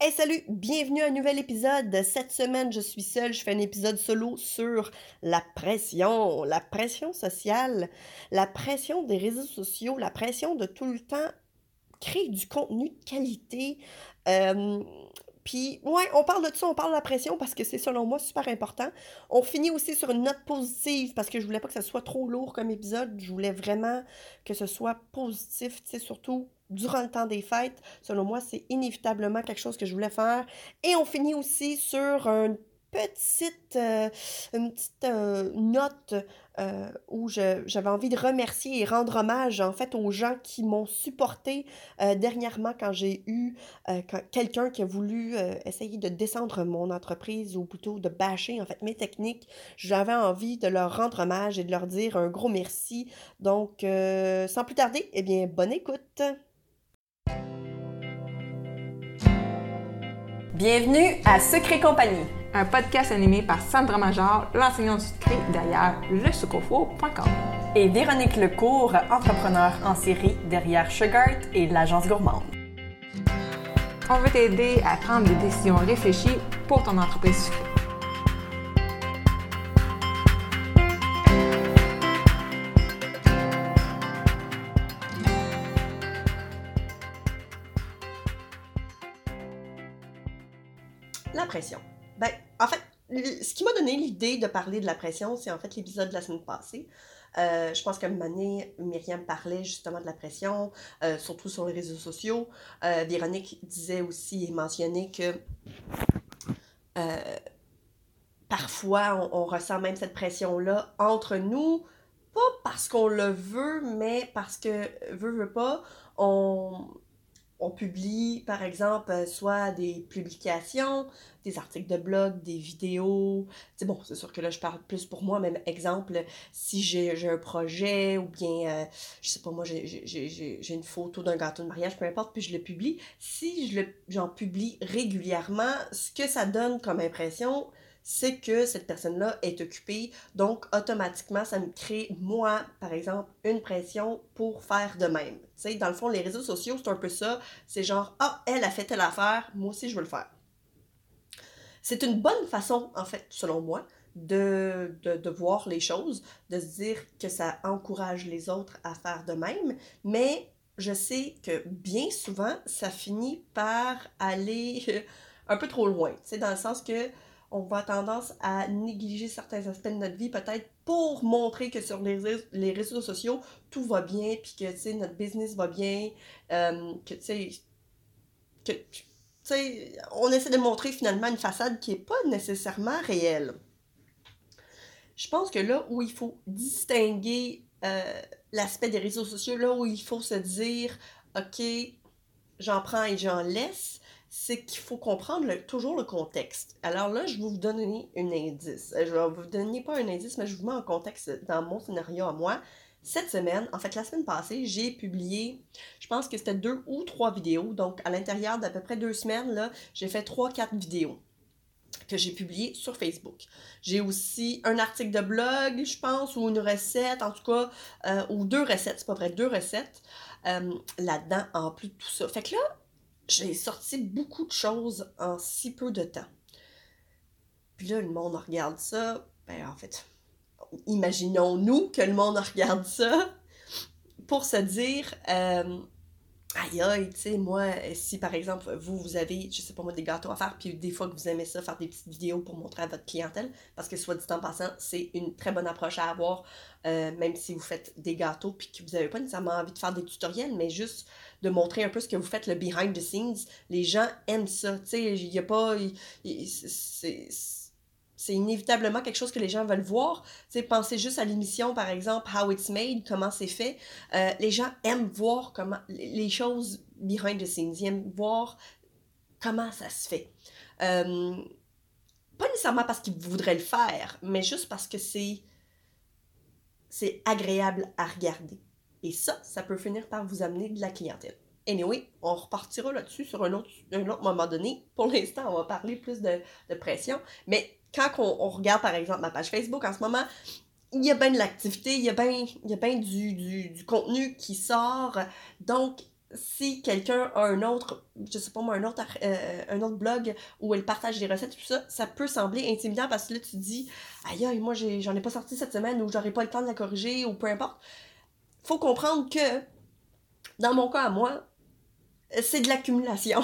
Hey salut, bienvenue à un nouvel épisode. Cette semaine, je suis seule, je fais un épisode solo sur la pression, la pression sociale, la pression des réseaux sociaux, la pression de tout le temps créer du contenu de qualité. Euh, puis, ouais, on parle de ça, on parle de la pression parce que c'est selon moi super important. On finit aussi sur une note positive parce que je voulais pas que ça soit trop lourd comme épisode. Je voulais vraiment que ce soit positif, tu sais, surtout durant le temps des fêtes. Selon moi, c'est inévitablement quelque chose que je voulais faire. Et on finit aussi sur une petite, euh, une petite euh, note euh, où j'avais envie de remercier et rendre hommage en fait aux gens qui m'ont supporté dernièrement quand j'ai eu quelqu'un qui a voulu essayer de descendre mon entreprise ou plutôt de bâcher en fait mes techniques. J'avais envie de leur rendre hommage et de leur dire un gros merci. Donc sans plus tarder, eh bien bonne écoute. Bienvenue à Secret Compagnie, un podcast animé par Sandra Major, l'enseignante secret derrière lesucofo.com. Et Véronique Lecourt, entrepreneur en série derrière Sugart et l'agence gourmande. On veut t'aider à prendre des décisions réfléchies pour ton entreprise sucrée. L'idée de parler de la pression, c'est en fait l'épisode de la semaine passée. Euh, je pense qu'à un moment Myriam parlait justement de la pression, euh, surtout sur les réseaux sociaux. Euh, Véronique disait aussi et mentionnait que parfois on, ressent même cette pression-là entre nous, pas parce qu'on le veut, mais parce que, veut, veut pas, on, on publie, par exemple, euh, soit des publications, des articles de blog, des vidéos. C'est bon, c'est sûr que là, je parle plus pour moi, même exemple, si j'ai un projet ou bien, euh, je sais pas, moi, j'ai une photo d'un gâteau de mariage, peu importe, puis je le publie. Si je j'en publie régulièrement, ce que ça donne comme impression, c'est que cette personne-là est occupée. Donc, automatiquement, ça me crée, moi, par exemple, une pression pour faire de même. Tu sais, dans le fond, les réseaux sociaux, c'est un peu ça. C'est genre, ah, elle a fait telle affaire, moi aussi, je veux le faire. C'est une bonne façon, en fait, selon moi, de, voir les choses, de se dire que ça encourage les autres à faire de même, mais je sais que bien souvent, ça finit par aller un peu trop loin, sais, dans le sens que on va tendance à négliger certains aspects de notre vie, peut-être pour montrer que sur les, les réseaux sociaux, tout va bien, puis que, notre business va bien, euh, que, tu on essaie de montrer finalement une façade qui n'est pas nécessairement réelle. Je pense que là où il faut distinguer euh, l'aspect des réseaux sociaux, là où il faut se dire, OK, j'en prends et j'en laisse, c'est qu'il faut comprendre toujours le contexte. Alors là, je vais vous donner un indice. Euh, je vais vous donner pas un indice, mais je vous mets en contexte dans mon scénario à moi. Cette semaine, en fait la semaine passée, j'ai publié, je pense que c'était deux ou trois vidéos. Donc à l'intérieur d'à peu près deux semaines, là, j'ai fait trois, quatre vidéos que j'ai publiées sur Facebook. J'ai aussi un article de blog, je pense, ou une recette, en tout cas, euh, ou deux recettes, c'est pas vrai, deux recettes euh, là-dedans, en plus de tout ça. Fait que là, j'ai sorti beaucoup de choses en si peu de temps. Puis là, le monde regarde ça. Ben, en fait, imaginons-nous que le monde regarde ça pour se dire euh, aïe aïe, tu sais, moi, si par exemple, vous, vous avez, je sais pas moi, des gâteaux à faire, puis des fois que vous aimez ça, faire des petites vidéos pour montrer à votre clientèle, parce que soit dit en passant, c'est une très bonne approche à avoir, euh, même si vous fêtes des gâteaux, puis que vous n'avez pas nécessairement envie de faire des tutoriels, mais juste de montrer un peu ce que vous faites, le behind the scenes. Les gens aiment ça. Tu sais, il n'y a pas. C'est inévitablement quelque chose que les gens veulent voir. Tu sais, pensez juste à l'émission, par exemple, How It's Made, comment c'est fait. Euh, les gens aiment voir comment les choses behind the scenes. Ils aiment voir comment ça se fait. Euh, pas nécessairement parce qu'ils voudraient le faire, mais juste parce que c'est c'est agréable à regarder. Et ça, ça peut finir par vous amener de la clientèle. Anyway, on repartira là-dessus sur un autre, un autre moment donné. Pour l'instant, on va parler plus de, pression. Mais quand on, regarde, par exemple, ma page Facebook en ce moment, il y a bien de l'activité, il y a bien, il y a du, du, contenu qui sort. Donc, si quelqu'un a un autre, je sais pas moi, un autre, euh, un autre blog où elle partage des recettes, tout ça, ça peut sembler intimidant parce que là, tu te dis, aïe, aïe, moi, j'en ai, pas sorti cette semaine ou j'aurais pas le temps de la corriger ou peu importe. Faut comprendre que, dans mon cas à moi, c'est de l'accumulation.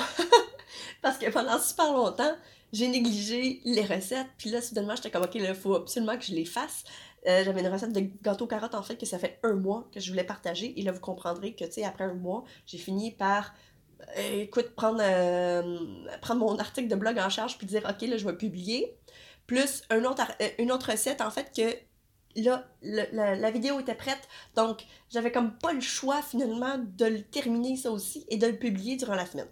parce que pendant super longtemps, j'ai négligé les recettes, puis là, soudainement, j'étais comme, ok, il faut absolument que je les fasse. Euh, j'avais une recette de gâteau carotte en fait que ça fait un mois que je voulais partager. Et là, vous comprendrez que, tu sais, après un mois, j'ai fini par, euh, écoute, prendre, euh, prendre mon article de blog en charge puis dire, OK, là, je vais publier. Plus autre, une autre recette, en fait, que là, la, la, vidéo était prête. Donc, j'avais comme pas le choix, finalement, de le terminer, ça aussi, et de le publier durant la semaine.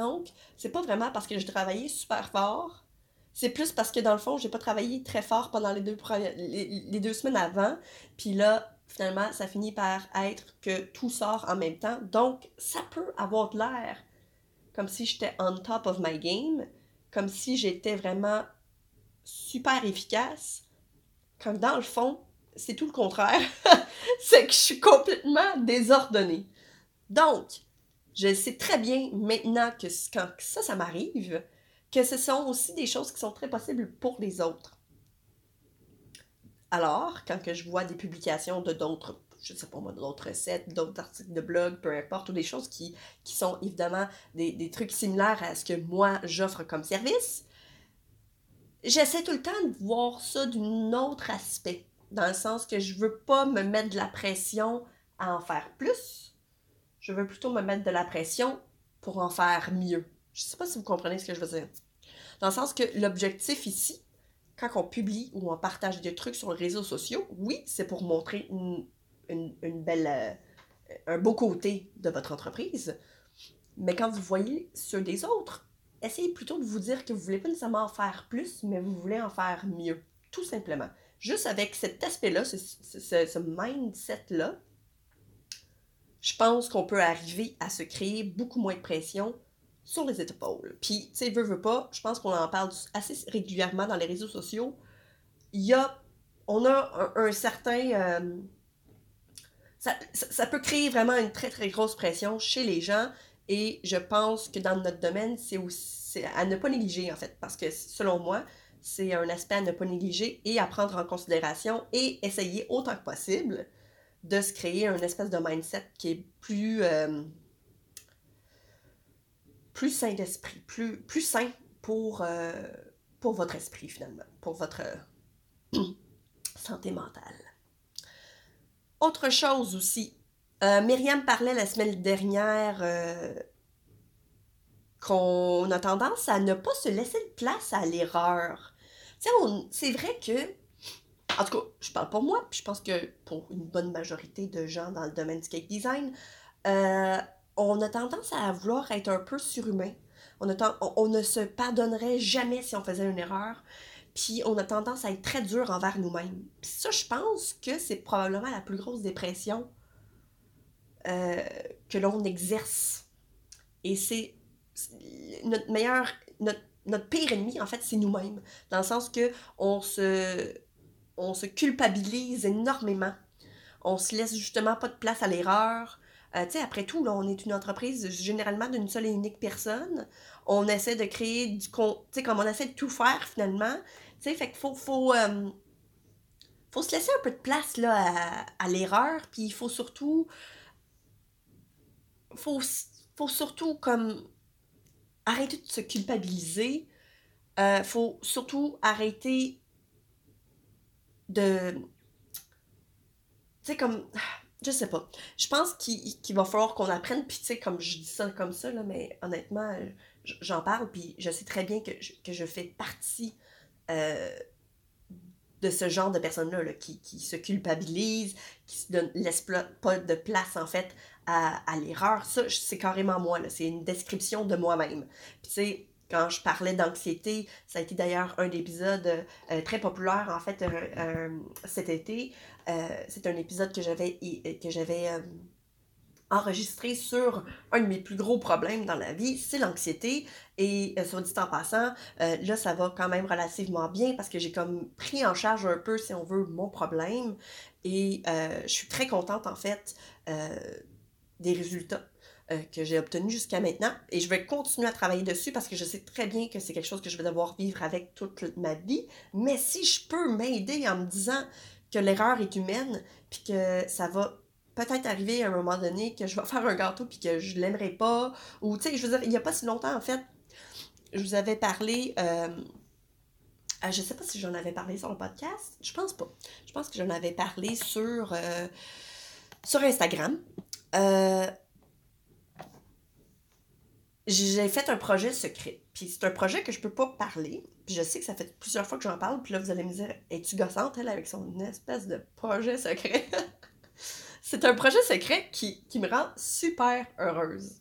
Donc, c'est pas vraiment parce que je travaillais super fort c'est plus parce que dans le fond, j'ai pas travaillé très fort pendant les deux, les, deux semaines avant. Puis là, finalement, ça finit par être que tout sort en même temps. Donc, ça peut avoir de l'air comme si j'étais on top of my game, comme si j'étais vraiment super efficace. Comme dans le fond, c'est tout le contraire. c'est que je suis complètement désordonnée. Donc, je sais très bien maintenant que quand ça, ça m'arrive, que ce sont aussi des choses qui sont très possibles pour les autres. Alors, quand que je vois des publications de d'autres, je sais pas moi, d'autres recettes, d'autres articles de blog, peu importe, ou des choses qui, qui sont évidemment des, des trucs similaires à ce que moi j'offre comme service, j'essaie tout le temps de voir ça d'un autre aspect, dans le sens que je veux pas me mettre de la pression à en faire plus, je veux plutôt me mettre de la pression pour en faire mieux. Je sais pas si vous comprenez ce que je veux dire. Dans le sens que l'objectif ici, quand on publie ou on partage des trucs sur les réseaux sociaux, oui, c'est pour montrer une, belle, euh, un beau côté de votre entreprise. Mais quand vous voyez ceux des autres, essayez plutôt de vous dire que vous voulez pas nécessairement en faire plus, mais vous voulez en faire mieux. Tout simplement. Juste avec cet aspect-là, ce mindset-là, je pense qu'on peut arriver à se créer beaucoup moins de pression sur les épaules. Puis, tu sais, veut, veut pas, je pense qu'on en parle assez régulièrement dans les réseaux sociaux. Il y a, on a un, certain... Euh, ça, ça, peut créer vraiment une très, très grosse pression chez les gens. Et je pense que dans notre domaine, c'est aussi à ne pas négliger, en fait. Parce que, selon moi, c'est un aspect à ne pas négliger et à prendre en considération et essayer autant que possible de se créer un espèce de mindset qui est plus... Euh, sain d'esprit, plus, sain pour, euh, pour votre esprit finalement, pour votre santé mentale. Autre chose aussi, euh, Myriam parlait la semaine dernière euh, qu'on a tendance à ne pas se laisser de place à l'erreur. C'est vrai que, en tout cas, je parle pour moi, puis je pense que pour une bonne majorité de gens dans le domaine du cake design, euh, on a tendance à vouloir être un peu surhumain. On, ne se pardonnerait jamais si on faisait une erreur. Puis on a tendance à être très dur envers nous-mêmes. Puis ça, je pense que c'est probablement la plus grosse dépression euh, que l'on exerce. Et c'est notre meilleur, notre, notre, pire ennemi, en fait, c'est nous-mêmes. Dans le sens que on se, on se culpabilise énormément. On se laisse justement pas de place à l'erreur. Euh, après tout, on est une entreprise généralement d'une seule et unique personne. On essaie de créer du comme on essaie de tout faire finalement. Tu sais, fait euh, faut se laisser un peu de place à, l'erreur, puis il faut surtout. Faut, faut surtout comme arrêter de se culpabiliser. Euh, faut surtout arrêter de. Tu sais, comme je sais pas. Je pense qu'il va falloir qu'on apprenne, puis tu sais, comme je dis ça comme ça, là, mais honnêtement, j'en parle, puis je sais très bien que je, que je fais partie euh, de ce genre de personnes-là, qui, qui, se culpabilisent, qui ne laissent pas de place, en fait, à, à l'erreur. Ça, c'est carrément moi, c'est une description de moi-même. Puis tu sais, quand je parlais d'anxiété, ça a été d'ailleurs un épisode euh, très populaire en fait cet été. Euh, c'est un épisode que j'avais que j'avais euh, enregistré sur un de mes plus gros problèmes dans la vie, c'est l'anxiété. Et soit dit en passant, là ça va quand même relativement bien parce que j'ai comme pris en charge un peu, si on veut, mon problème. Et je suis très contente en fait des résultats euh, que j'ai obtenus jusqu'à maintenant. Et je vais continuer à travailler dessus parce que je sais très bien que c'est quelque chose que je vais devoir vivre avec toute ma vie. Mais si je peux m'aider en me disant que l'erreur est humaine, puis que ça va peut-être arriver à un moment donné que je vais faire un gâteau puis que je l'aimerais pas. Ou, tu sais, je veux dire, il n'y a pas si longtemps, en fait, je vous avais parlé. Euh, euh, je sais pas si j'en avais parlé sur le podcast. Je pense pas. Je pense que j'en avais parlé sur, euh, sur Instagram. Euh, j'ai fait un projet secret. Puis c'est un projet que je peux pas parler. Puis je sais que ça fait plusieurs fois que j'en parle. Puis là, vous allez me dire, es-tu gossante, elle, avec son espèce de projet secret? c'est un projet secret qui, qui me rend super heureuse.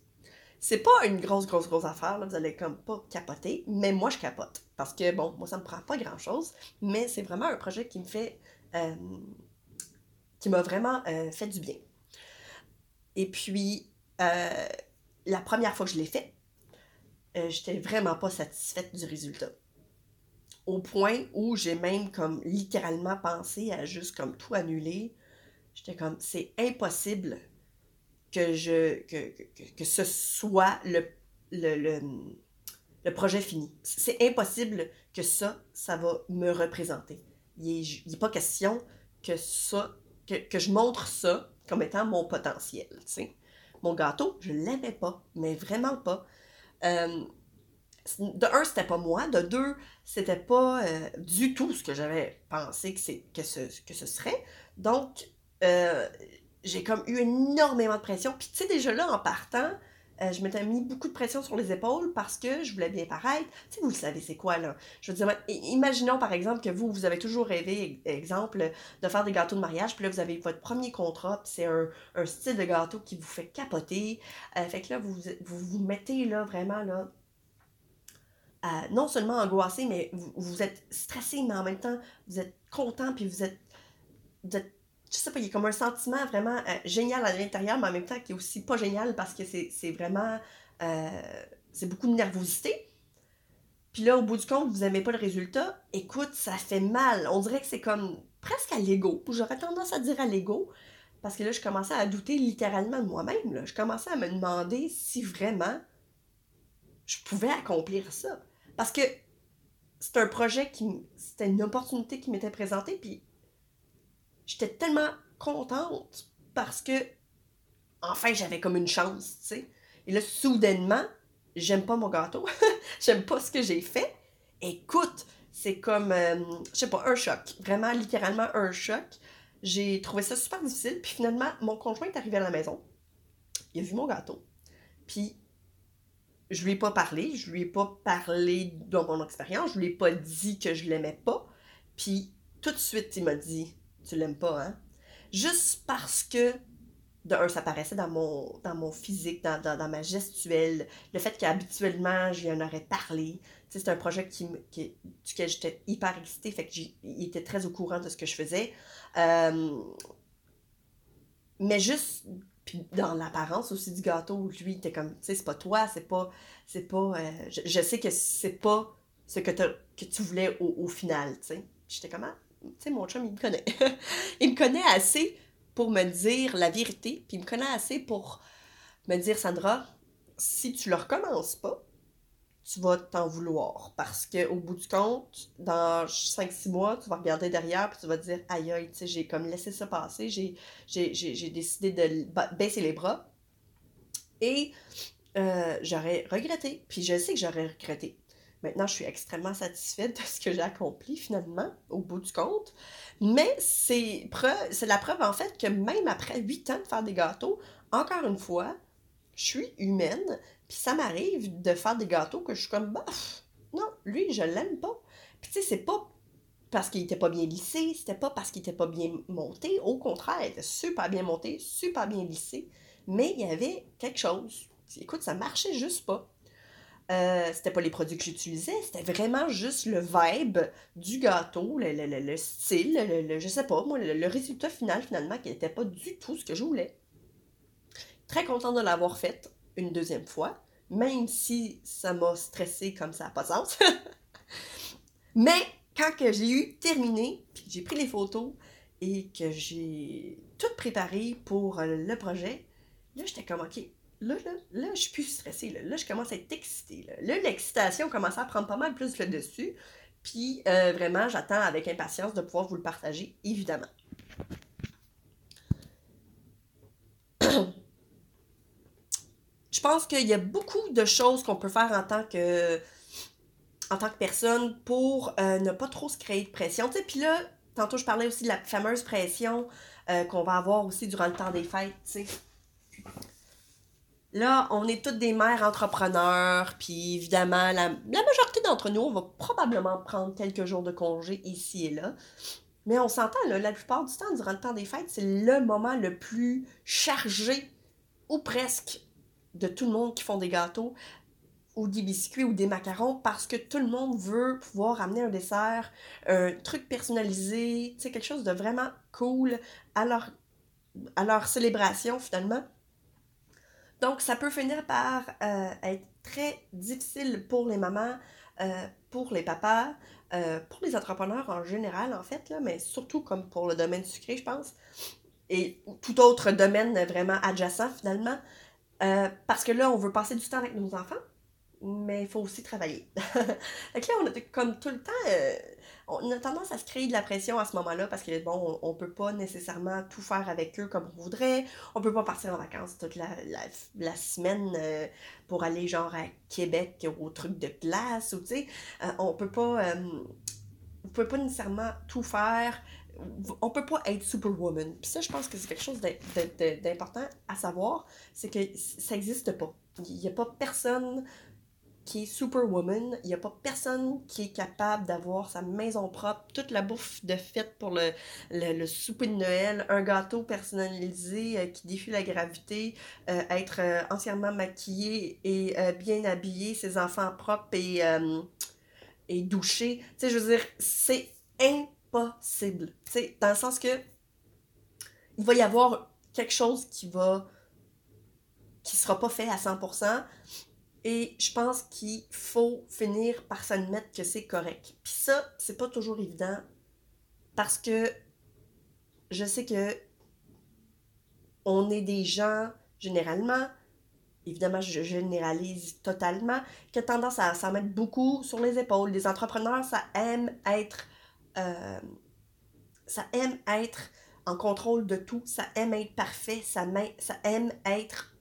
C'est pas une grosse, grosse, grosse affaire, là, vous allez comme pas capoter, mais moi je capote. Parce que bon, moi ça me prend pas grand chose, mais c'est vraiment un projet qui me fait. Euh, qui m'a vraiment euh, fait du bien. Et puis, euh, la première fois que je l'ai fait, j'étais vraiment pas satisfaite du résultat. Au point où j'ai même comme littéralement pensé à juste comme tout annuler. J'étais comme, c'est impossible que, je, que, que, ce soit le, le, le, projet fini. C'est impossible que ça, ça va me représenter. Il n'est pas question que ça, que, que, je montre ça comme étant mon potentiel. sais. Mon gâteau, je l'aimais pas, mais vraiment pas. Euh, de un, c'était pas moi. De deux, c'était pas euh, du tout ce que j'avais pensé que, que, ce, que ce serait. Donc, euh, j'ai comme eu énormément de pression. Puis tu sais, déjà là, en partant, euh, je m'étais mis beaucoup de pression sur les épaules parce que je voulais bien paraître. Tu sais, vous le savez, c'est quoi, là? Je veux dire, imaginons, par exemple, que vous, vous avez toujours rêvé, exemple, de faire des gâteaux de mariage, puis là, vous avez votre premier contrat, puis c'est un, style de gâteau qui vous fait capoter. Euh, fait que là, vous, vous vous mettez, là, vraiment, là, non seulement angoissé, mais vous, êtes stressé, mais en même temps, vous êtes content, puis vous êtes je sais pas, il y a comme un sentiment vraiment euh, génial à l'intérieur, mais en même temps qui est aussi pas génial parce que c'est vraiment. Euh, c'est beaucoup de nervosité. Puis là, au bout du compte, vous aimez pas le résultat. Écoute, ça fait mal. On dirait que c'est comme presque à l'ego. J'aurais tendance à dire à l'ego. Parce que là, je commençais à douter littéralement de moi-même. Je commençais à me demander si vraiment je pouvais accomplir ça. Parce que c'est un projet qui. C'était une opportunité qui m'était présentée. Puis j'étais tellement contente parce que, enfin, j'avais comme une chance, tu sais. Et là, soudainement, j'aime pas mon gâteau. j'aime pas ce que j'ai fait. Écoute, c'est comme, euh, je sais pas, un choc. Vraiment, littéralement, un choc. J'ai trouvé ça super difficile. Puis finalement, mon conjoint est arrivé à la maison. Il a vu mon gâteau. Puis, je lui ai pas parlé. Je lui ai pas parlé de mon expérience. Je lui ai pas dit que je l'aimais pas. Puis, tout de suite, il m'a dit tu l'aimes pas, hein? Juste parce que, de un, ça paraissait dans mon, dans mon physique, dans, dans, ma gestuelle, le fait qu'habituellement, je lui en aurais parlé. c'est un projet qui, duquel j'étais hyper excitée, fait qu'il était très au courant de ce que je faisais. Euh, mais juste puis dans l'apparence aussi du gâteau, lui, était comme, tu sais, c'est pas toi, c'est pas, c'est pas, euh, je, sais que c'est pas ce que, que tu voulais au, au final, tu sais. J'étais comme, ah, tu sais, mon chum, il me connaît. il me connaît assez pour me dire la vérité, puis il me connaît assez pour me dire, Sandra, si tu le recommences pas, tu vas t'en vouloir. Parce qu'au bout du compte, dans 5-6 mois, tu vas regarder derrière puis tu vas dire aïe aïe, tu sais, j'ai comme laissé ça passer, j'ai, j'ai, décidé de baisser les bras. Et euh, j'aurais regretté. Puis je sais que j'aurais regretté. Maintenant, je suis extrêmement satisfaite de ce que j'ai accompli finalement, au bout du compte. Mais c'est la preuve en fait que même après huit ans de faire des gâteaux, encore une fois, je suis humaine, puis ça m'arrive de faire des gâteaux que je suis comme, bah, non, lui, je l'aime pas. Puis tu sais, c'est pas parce qu'il était pas bien lissé, c'était pas parce qu'il était pas bien monté, au contraire, il était super bien monté, super bien lissé, mais il y avait quelque chose. Écoute, ça marchait juste pas. Euh, c'était pas les produits que j'utilisais, c'était vraiment juste le vibe du gâteau, le, le, le, style, le, je sais pas, moi, le, résultat final finalement qui n'était pas du tout ce que je voulais. Très contente de l'avoir fait une deuxième fois, même si ça m'a stressé comme ça n'a pas sens. Mais quand j'ai eu terminé, puis j'ai pris les photos et que j'ai tout préparé pour le projet, Là, j'étais comme, OK, là, là, là, je suis plus stressée. Là, là je commence à être excitée. Là, l'excitation commence à prendre pas mal plus le dessus. Puis, euh, vraiment, j'attends avec impatience de pouvoir vous le partager, évidemment. je pense qu'il y a beaucoup de choses qu'on peut faire en tant que en tant que personne pour euh, ne pas trop se créer de pression. Puis là, tantôt je parlais aussi de la fameuse pression euh, qu'on va avoir aussi durant le temps des fêtes, tu sais. Là, on est toutes des mères entrepreneurs, puis évidemment, la, majorité d'entre nous, on va probablement prendre quelques jours de congé ici et là. Mais on s'entend, la plupart du temps, durant le temps des fêtes, c'est le moment le plus chargé, ou presque, de tout le monde qui font des gâteaux ou des biscuits ou des macarons parce que tout le monde veut pouvoir amener un dessert, un truc personnalisé, quelque chose de vraiment cool à leur célébration finalement. Donc, ça peut finir par euh, être très difficile pour les mamans, euh, pour les papas, euh, pour les entrepreneurs en général, en fait, là, mais surtout comme pour le domaine sucré, je pense, et tout autre domaine vraiment adjacent finalement. parce que là, on veut passer du temps avec nos enfants, mais il faut aussi travailler. fait là, on a comme tout le temps, on a tendance à se créer de la pression à ce moment-là parce que, bon, on, peut pas nécessairement tout faire avec eux comme on voudrait. On peut pas partir en vacances toute la, la, semaine euh, pour aller, genre, à Québec au truc de glace ou, tu sais, euh, on peut pas, vous pouvez pas nécessairement tout faire. On peut pas être superwoman. Puis ça, je pense que c'est quelque chose d'important à savoir, c'est que ça n'existe pas. Il n'y a pas personne qui est superwoman. Il n'y a pas personne qui est capable d'avoir sa maison propre, toute la bouffe de fête pour le, le, souper de Noël, un gâteau personnalisé euh, qui défie la gravité, euh, être euh, entièrement maquillé et bien habillé, ses enfants propres et, et douchés. Tu sais, je veux dire, c'est impossible. Tu sais, dans le sens que il va y avoir quelque chose qui va qui sera pas fait à 100%, et je pense qu'il faut finir par s'admettre que c'est correct. Puis ça, c'est pas toujours évident parce que je sais que on est des gens, généralement, évidemment, je généralise totalement, qui ont tendance à s'en mettre beaucoup sur les épaules. Les entrepreneurs, ça aime être. Euh, ça aime être en contrôle de tout, ça aime être parfait, ça aime être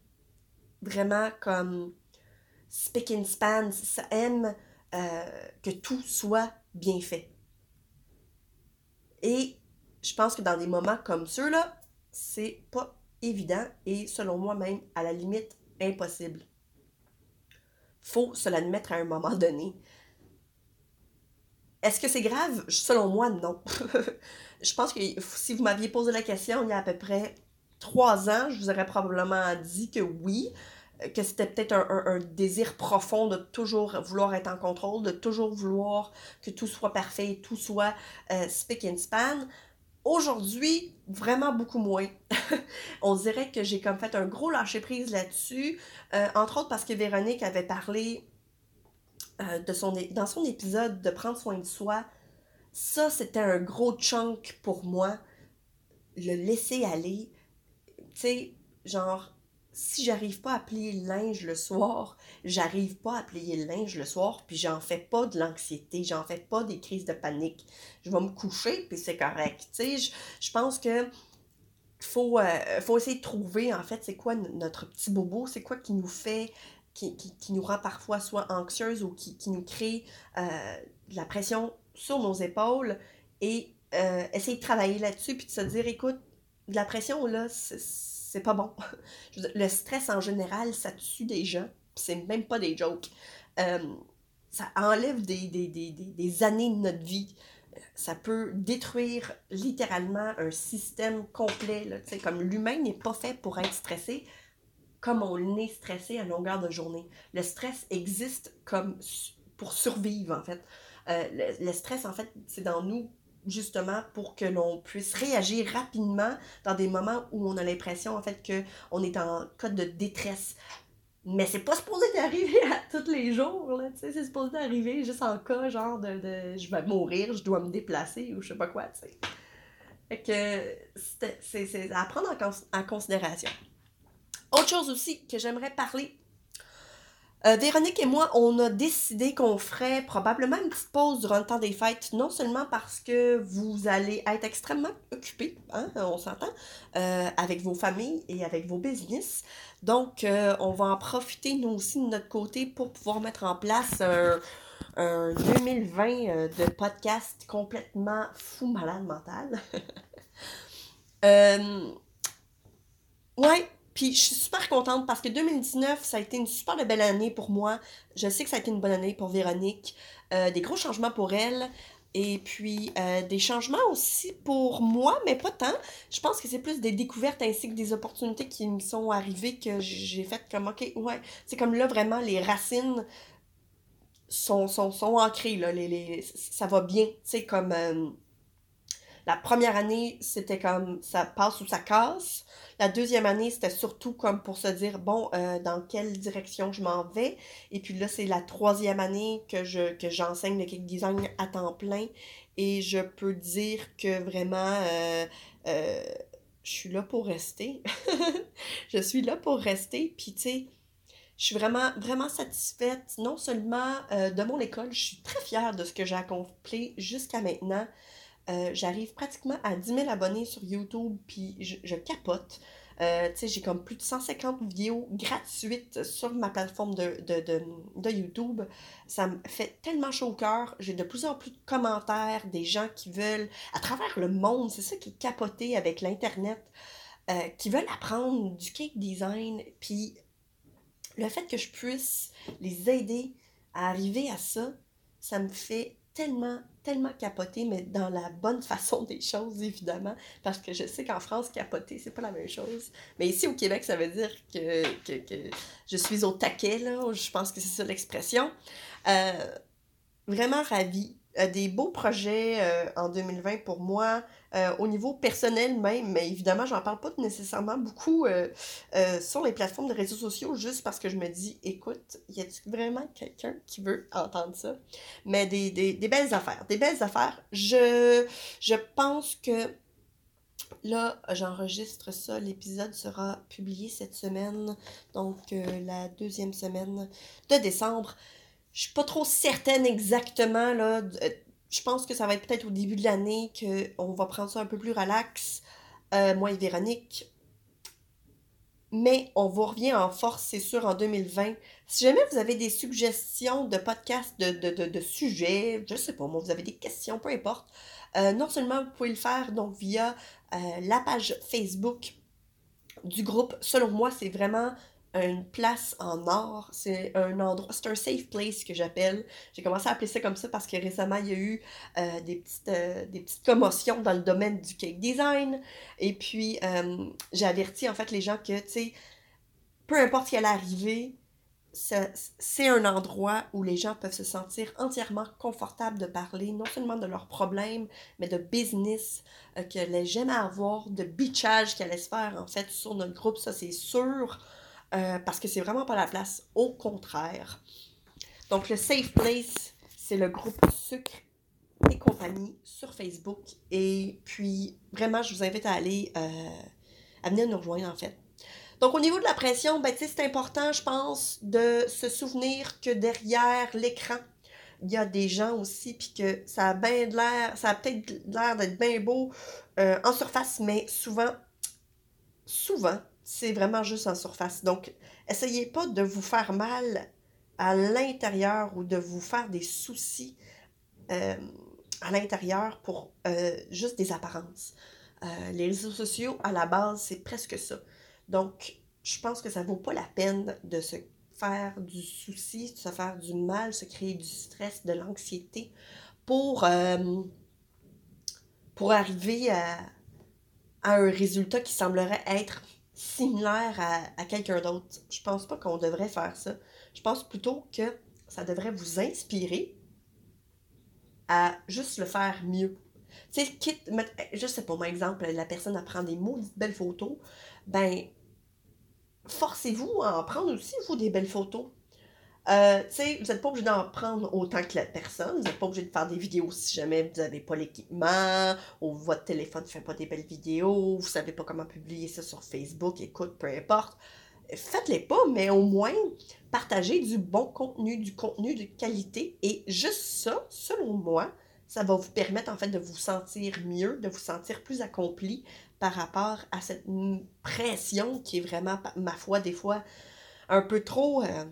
vraiment comme speak and span, ça aime euh, que tout soit bien fait. Et je pense que dans des moments comme ceux-là, c'est pas évident et selon moi même, à la limite, impossible. Faut se l'admettre à un moment donné. Est-ce que c'est grave? Selon moi, non. je pense que si vous m'aviez posé la question il y a à peu près trois ans, je vous aurais probablement dit que oui que c'était peut-être un, désir profond de toujours vouloir être en contrôle, de toujours vouloir que tout soit parfait, tout soit euh, speak and span. Aujourd'hui, vraiment beaucoup moins. On dirait que j'ai comme fait un gros lâcher-prise là-dessus, euh, entre autres parce que Véronique avait parlé euh, de son, dans son épisode de prendre soin de soi. Ça, c'était un gros chunk pour moi. Le laisser aller. Tu sais, genre, si j'arrive pas à plier le linge le soir, j'arrive pas à plier le linge le soir, puis j'en fais pas de l'anxiété, j'en fais pas des crises de panique. Je vais me coucher, puis c'est correct. Je, pense que faut, euh, faut essayer de trouver, en fait, c'est quoi notre petit bobo, c'est quoi qui nous fait, qui, nous rend parfois soit anxieuse ou qui, nous crée euh, de la pression sur nos épaules, et euh, essayer de travailler là-dessus, puis de se dire, écoute, de la pression, là, c'est c'est pas bon. le stress en général, ça tue des gens, c'est même pas des jokes. Euh, ça enlève des, des, années de notre vie. Ça peut détruire littéralement un système complet. Là, comme l'humain n'est pas fait pour être stressé comme on est stressé à longueur de journée. Le stress existe comme pour survivre, en fait. Euh, le, stress, en fait, c'est dans nous justement pour que l'on puisse réagir rapidement dans des moments où on a l'impression en fait que on est en cas de détresse. Mais c'est pas supposé d'arriver à tous les jours, là, tu sais, c'est supposé d'arriver juste en cas genre de, de, je vais mourir, je dois me déplacer ou je sais pas quoi, tu sais. Que c'est à prendre en, en considération. Autre chose aussi que j'aimerais parler. Euh, Véronique et moi, on a décidé qu'on ferait probablement une petite pause durant le temps des fêtes, non seulement parce que vous allez être extrêmement occupés, hein, on s'entend, euh, avec vos familles et avec vos business. Donc, euh, on va en profiter, nous aussi, de notre côté, pour pouvoir mettre en place un, un 2020 euh, de podcast complètement fou, malade mental. ouais, puis je suis super contente parce que 2019, ça a été une super belle année pour moi. Je sais que ça a été une bonne année pour Véronique. Euh, des gros changements pour elle. Et puis euh, des changements aussi pour moi, mais pas tant. Je pense que c'est plus des découvertes ainsi que des opportunités qui me sont arrivées que j'ai fait comme, ok, ouais. C'est comme là, vraiment, les racines sont, sont, sont ancrées, là. Les, les, ça va bien. Sais, comme. euh, la première année, c'était comme ça passe ou ça casse. La deuxième année, c'était surtout comme pour se dire, bon, euh, dans quelle direction je m'en vais. Et puis là, c'est la troisième année que je que j'enseigne le cake design à temps plein. Et je peux dire que vraiment, euh, euh, je suis là pour rester. je suis là pour rester. Puis, tu sais, je suis vraiment, vraiment satisfaite, non seulement de mon école, je suis très fière de ce que j'ai accompli jusqu'à maintenant. Euh, J'arrive pratiquement à 10 000 abonnés sur YouTube, puis je, capote. Euh, j'ai comme plus de 150 vidéos gratuites sur ma plateforme de, de, de, de YouTube. Ça me fait tellement chaud au cœur. J'ai de plus en plus de commentaires, des gens qui veulent, à travers le monde, c'est ça qui est capoté avec l'Internet, euh, qui veulent apprendre du cake design. Puis le fait que je puisse les aider à arriver à ça, ça me fait tellement, tellement capoter, mais dans la bonne façon des choses, évidemment, parce que je sais qu'en France, capoter, c'est pas la même chose. Mais ici, au Québec, ça veut dire que, que, que je suis au taquet, là, je pense que c'est ça l'expression. Euh, vraiment ravie. Euh, des beaux projets euh, en 2020 pour moi, euh, au niveau personnel même, mais évidemment, j'en parle pas nécessairement beaucoup euh, euh, sur les plateformes de réseaux sociaux, juste parce que je me dis, écoute, y a-t-il vraiment quelqu'un qui veut entendre ça? Mais des, belles affaires, des belles affaires. Je, pense que là, j'enregistre ça, l'épisode sera publié cette semaine, donc la deuxième semaine de décembre. Je suis pas trop certaine exactement, là. Je pense que ça va être peut-être au début de l'année qu'on va prendre ça un peu plus relax, euh, moi et Véronique. Mais on vous revient en force, c'est sûr, en 2020. Si jamais vous avez des suggestions de podcasts, de, sujets, je sais pas, vous avez des questions, peu importe, euh, non seulement vous pouvez le faire donc via euh, la page Facebook du groupe. Selon moi, c'est vraiment une place en or. C'est un endroit, c'est un safe place que j'appelle. J'ai commencé à appeler ça comme ça parce que récemment, il y a eu euh, des, petites, euh, des petites commotions dans le domaine du cake design. Et puis, euh, j'ai averti en fait les gens que, tu sais, peu importe ce qui allait arriver, c'est un endroit où les gens peuvent se sentir entièrement confortables de parler, non seulement de leurs problèmes, mais de business, euh, que les avoir, de bitchage qui allait se faire en fait sur notre groupe, ça c'est sûr, euh, parce que c'est vraiment pas la place, au contraire. Donc le Safe Place, c'est le groupe Sucre et compagnie sur Facebook. Et puis, vraiment, je vous invite à aller, euh, à venir nous rejoindre en fait. Donc, au niveau de la pression, ben, c'est important, je pense, de se souvenir que derrière l'écran, il y a des gens aussi, puis que ça a bien de l'air, ça a peut-être l'air d'être bien beau euh, en surface, mais souvent, souvent, c'est vraiment juste en surface. Donc, essayez pas de vous faire mal à l'intérieur ou de vous faire des soucis euh, à l'intérieur pour euh, juste des apparences. Euh, les réseaux sociaux, à la base, c'est presque ça. Donc, je pense que ça vaut pas la peine de se faire du souci, de se faire du mal, se créer du stress, de l'anxiété pour, arriver à un résultat qui semblerait être similaire à, à quelqu'un d'autre. Je pense pas qu'on devrait faire ça. Je pense plutôt que ça devrait vous inspirer à juste le faire mieux. Tu sais, quitte, je sais pas, moi, exemple, la personne à prendre des maudites belles photos, ben, forcez-vous à en prendre aussi, vous, des belles photos. Euh, vous n'êtes pas obligé d'en prendre autant que la personne, vous n'êtes pas obligé de faire des vidéos si jamais vous n'avez pas l'équipement, ou votre téléphone ne fait pas des belles vidéos, vous savez pas comment publier ça sur Facebook, écoute, peu importe. faites-les pas, mais au moins partagez du bon contenu, du contenu de qualité. Et juste ça, selon moi, ça va vous permettre en fait de vous sentir mieux, de vous sentir plus accompli par rapport à cette pression qui est vraiment, ma foi, des fois un peu trop, euh,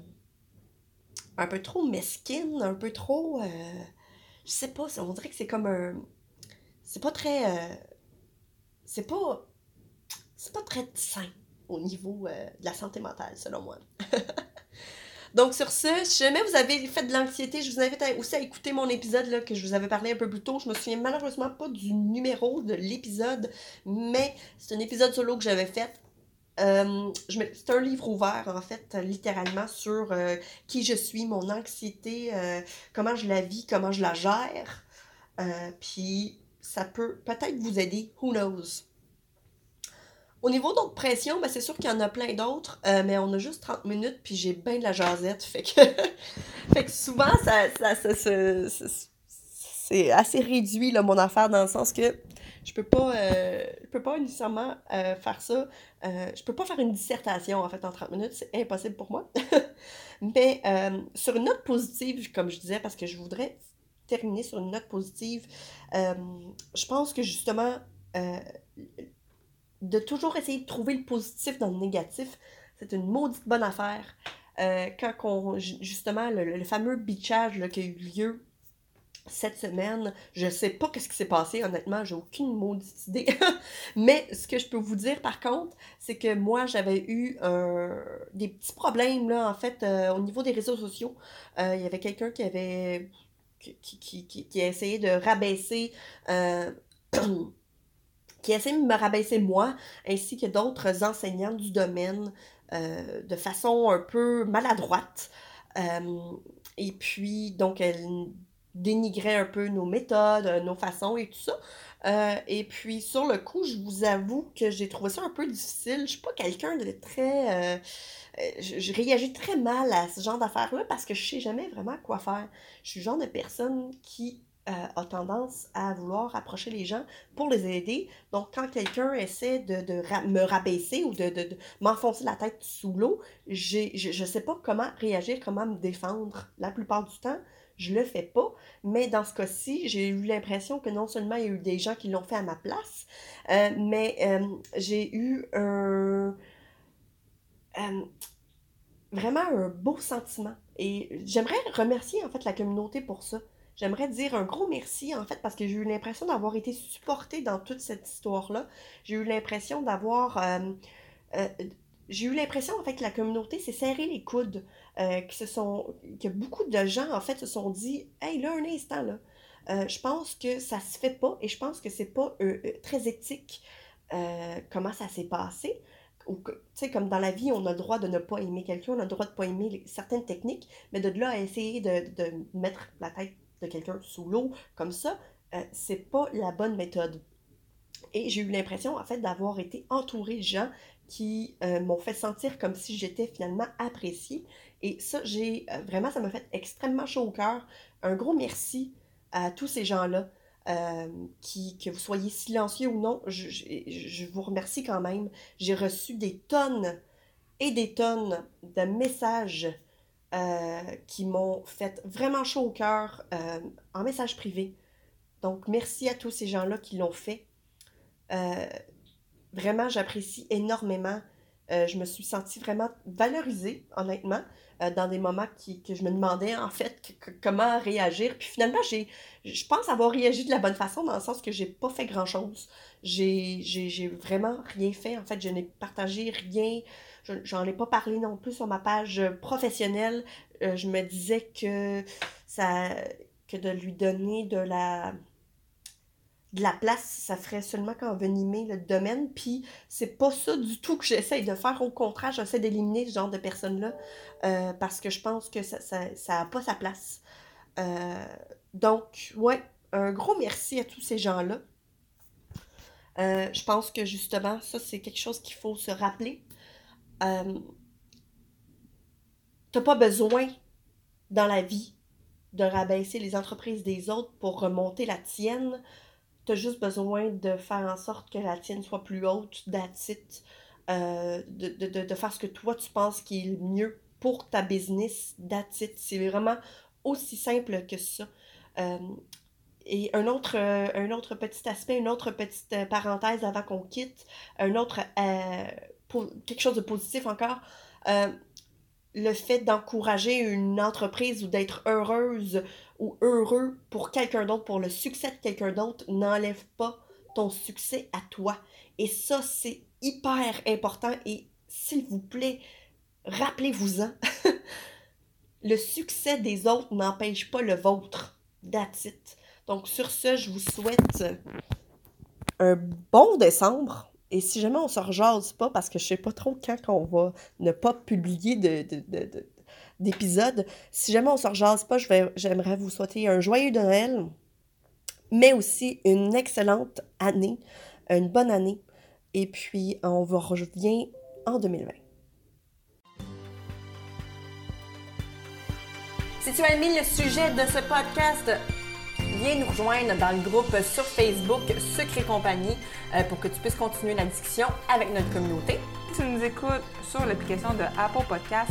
un peu trop mesquine, un peu trop, euh, je sais pas, on dirait que c'est comme un, c'est pas très, euh, c'est pas, c'est pas très sain au niveau de la santé mentale, selon moi. Donc, sur ce, si jamais vous avez fait de l'anxiété, je vous invite aussi à écouter mon épisode là, que je vous avais parlé un peu plus tôt. Je me souviens malheureusement pas du numéro de l'épisode, mais c'est un épisode solo que j'avais fait. Euh, c'est un livre ouvert, en fait, littéralement, sur euh, qui je suis, mon anxiété, euh, comment je la vis, comment je la gère. Puis, ça peut peut-être vous aider, who knows. Au niveau d'autres pressions, ben c'est sûr qu'il y en a plein d'autres, mais on a juste 30 minutes, puis j'ai bien de la jasette. Fait que, fait que souvent, ça, c'est assez réduit, là, mon affaire, dans le sens que je peux pas, euh, je peux pas nécessairement euh, faire ça. je peux pas faire une dissertation, en fait, en 30 minutes. C'est impossible pour moi. mais sur une note positive, comme je disais, parce que je voudrais terminer sur une note positive, je pense que justement de toujours essayer de trouver le positif dans le négatif, c'est une maudite bonne affaire. Euh, quand on, justement, le, fameux beachage qui a eu lieu cette semaine, je sais pas qu'est-ce qui s'est passé, honnêtement, j'ai aucune maudite idée. Mais ce que je peux vous dire par contre, c'est que moi j'avais eu des petits problèmes là, en fait, euh, au niveau des réseaux sociaux. Euh, il y avait quelqu'un qui avait qui, qui, qui, a essayé de rabaisser qui essaie de me rabaisser moi, ainsi que d'autres enseignants du domaine euh, de façon un peu maladroite. Euh, et puis, donc, elle dénigrait un peu nos méthodes, nos façons et tout ça. Euh, et puis, sur le coup, je vous avoue que j'ai trouvé ça un peu difficile. Je suis pas quelqu'un de très... je, je, réagis très mal à ce genre d'affaires-là parce que je sais jamais vraiment quoi faire. Je suis le genre de personne qui euh, a tendance à vouloir approcher les gens pour les aider. Donc, quand quelqu'un essaie de, me rabaisser ou de, m'enfoncer la tête sous l'eau, je ne sais pas comment réagir, comment me défendre. La plupart du temps, je le fais pas. Mais dans ce cas-ci, j'ai eu l'impression que non seulement il y a eu des gens qui l'ont fait à ma place, euh, mais euh, j'ai eu un. vraiment un beau sentiment. Et j'aimerais remercier en fait la communauté pour ça. J'aimerais dire un gros merci, en fait, parce que j'ai eu l'impression d'avoir été supportée dans toute cette histoire-là. J'ai eu l'impression d'avoir... Euh, euh, j'ai eu l'impression, en fait, que la communauté s'est serré les coudes, euh, que, sont, que beaucoup de gens, en fait, se sont dit « Hey, là, un instant, là, je pense que ça se fait pas et je pense que c'est pas très éthique comment ça s'est passé. » ou tu sais, comme dans la vie, on a le droit de ne pas aimer quelqu'un, on a le droit de ne pas aimer certaines techniques, mais de là à essayer de, de mettre la tête de quelqu'un sous l'eau comme ça, euh, c'est pas la bonne méthode. Et j'ai eu l'impression, en fait, d'avoir été entourée de gens qui euh, m'ont fait sentir comme si j'étais finalement appréciée. Et ça, j'ai euh, vraiment, ça m'a fait extrêmement chaud au cœur. Un gros merci à tous ces gens-là. qui, que vous soyez silencieux ou non, je, je vous remercie quand même. J'ai reçu des tonnes et des tonnes de messages euh, qui m'ont fait vraiment chaud au cœur euh, en message privé. Donc, merci à tous ces gens-là qui l'ont fait. Euh, vraiment, j'apprécie énormément. je me suis sentie vraiment valorisée, honnêtement, dans des moments qui, que je me demandais en fait comment réagir. Puis finalement, j'ai, je pense avoir réagi de la bonne façon dans le sens que j'ai pas fait grand-chose. J'ai, j'ai vraiment rien fait. En fait, je n'ai partagé rien j'en ai pas parlé non plus sur ma page professionnelle. Euh, je me disais que ça que de lui donner de la de la place, ça ferait seulement qu'envenimer le domaine. Puis c'est pas ça du tout que j'essaye de faire. Au contraire, j'essaie d'éliminer ce genre de personnes-là euh, parce que je pense que ça n'a pas sa place. Euh, donc, ouais, un gros merci à tous ces gens-là. je pense que justement, ça, c'est quelque chose qu'il faut se rappeler. Euh, t'as pas besoin dans la vie de rabaisser les entreprises des autres pour remonter la tienne. T'as juste besoin de faire en sorte que la tienne soit plus haute, that's euh, de, de, de, faire ce que toi tu penses qui est le mieux pour ta business. That's C'est vraiment aussi simple que ça. Euh, et un autre, un autre petit aspect, une autre petite parenthèse avant qu'on quitte, un autre, quelque chose de positif encore le fait d'encourager une entreprise ou d'être heureuse ou heureux pour quelqu'un d'autre, pour le succès de quelqu'un d'autre, n'enlève pas ton succès à toi. Et ça, c'est hyper important et s'il vous plaît, rappelez-vous-en. le succès des autres n'empêche pas le vôtre. That's. Donc sur ce, je vous souhaite un bon décembre. Et si jamais on se rejase pas, parce que je sais pas trop quand on va ne pas publier de, si jamais on se rejase pas, j'aimerais vous souhaiter un joyeux Noël, mais aussi une excellente année, une bonne année. Et puis, on vous revient en 2020. Si tu as aimé le sujet de ce podcast, viens nous rejoindre dans le groupe sur Facebook Secret Compagnie euh, pour que tu puisses continuer la discussion avec notre communauté. Si tu nous écoutes sur l'application de Apple Podcast,